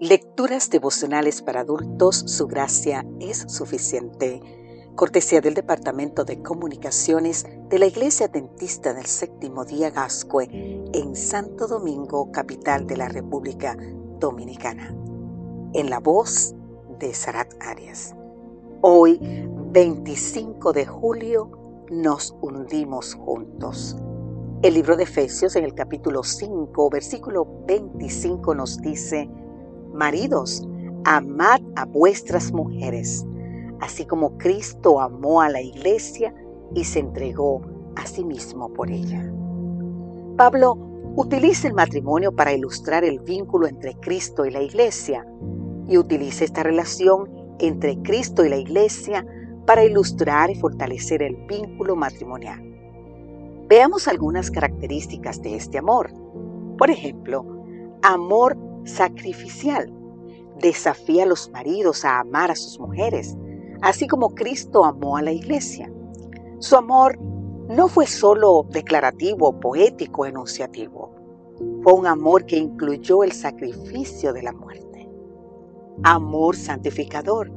Lecturas devocionales para adultos, su gracia es suficiente. Cortesía del Departamento de Comunicaciones de la Iglesia Adventista del Séptimo Día Gascue en Santo Domingo, capital de la República Dominicana. En la voz de Sarat Arias. Hoy, 25 de julio, nos hundimos juntos. El libro de Efesios en el capítulo 5, versículo 25 nos dice, Maridos, amad a vuestras mujeres, así como Cristo amó a la iglesia y se entregó a sí mismo por ella. Pablo utiliza el matrimonio para ilustrar el vínculo entre Cristo y la iglesia y utiliza esta relación entre Cristo y la iglesia para ilustrar y fortalecer el vínculo matrimonial. Veamos algunas características de este amor. Por ejemplo, amor sacrificial. Desafía a los maridos a amar a sus mujeres, así como Cristo amó a la iglesia. Su amor no fue solo declarativo, poético, enunciativo. Fue un amor que incluyó el sacrificio de la muerte. Amor santificador.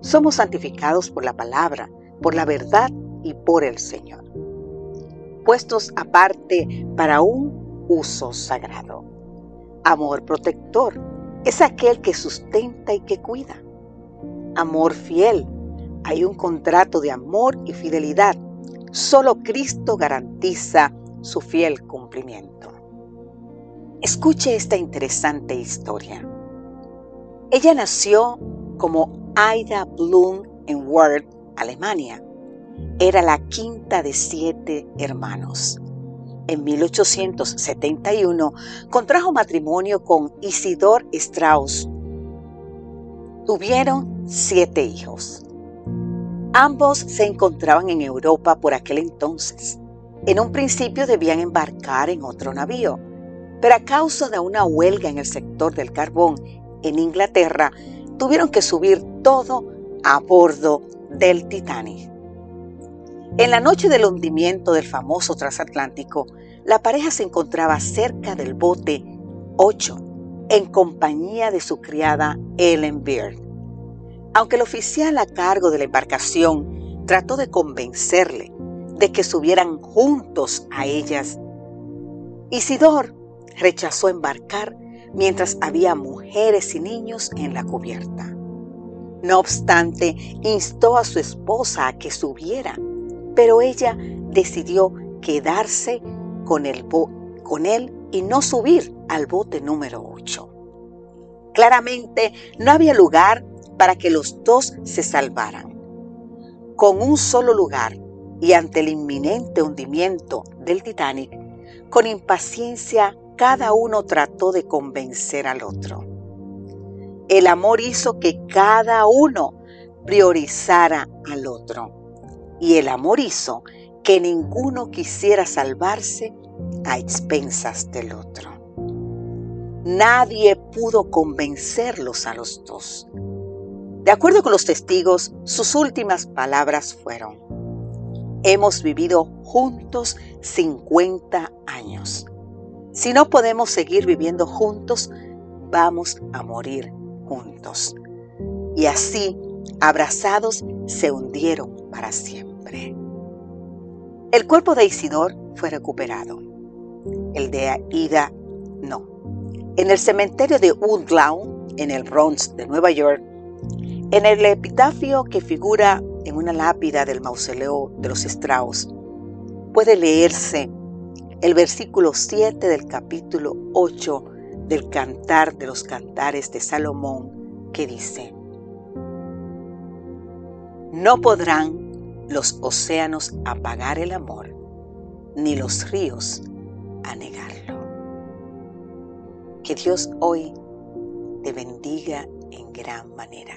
Somos santificados por la palabra, por la verdad y por el Señor. Puestos aparte para un uso sagrado. Amor protector es aquel que sustenta y que cuida. Amor fiel. Hay un contrato de amor y fidelidad. Solo Cristo garantiza su fiel cumplimiento. Escuche esta interesante historia. Ella nació como Aida Blum en Wörth, Alemania. Era la quinta de siete hermanos en 1871 contrajo matrimonio con Isidor Strauss. Tuvieron siete hijos. Ambos se encontraban en Europa por aquel entonces. En un principio debían embarcar en otro navío, pero a causa de una huelga en el sector del carbón en Inglaterra, tuvieron que subir todo a bordo del Titanic. En la noche del hundimiento del famoso transatlántico, la pareja se encontraba cerca del bote 8 en compañía de su criada Ellen Beard. Aunque el oficial a cargo de la embarcación trató de convencerle de que subieran juntos a ellas, Isidor rechazó embarcar mientras había mujeres y niños en la cubierta. No obstante, instó a su esposa a que subiera pero ella decidió quedarse con, con él y no subir al bote número 8. Claramente no había lugar para que los dos se salvaran. Con un solo lugar y ante el inminente hundimiento del Titanic, con impaciencia cada uno trató de convencer al otro. El amor hizo que cada uno priorizara al otro y el amor hizo que ninguno quisiera salvarse a expensas del otro. Nadie pudo convencerlos a los dos. De acuerdo con los testigos, sus últimas palabras fueron, hemos vivido juntos 50 años. Si no podemos seguir viviendo juntos, vamos a morir juntos. Y así, abrazados, se hundieron para siempre. El cuerpo de Isidor fue recuperado. El de Ida no. En el cementerio de Woodlawn, en el Bronx de Nueva York, en el epitafio que figura en una lápida del mausoleo de los Strauss, puede leerse el versículo 7 del capítulo 8 del Cantar de los Cantares de Salomón, que dice, No podrán los océanos apagar el amor, ni los ríos a negarlo. Que Dios hoy te bendiga en gran manera.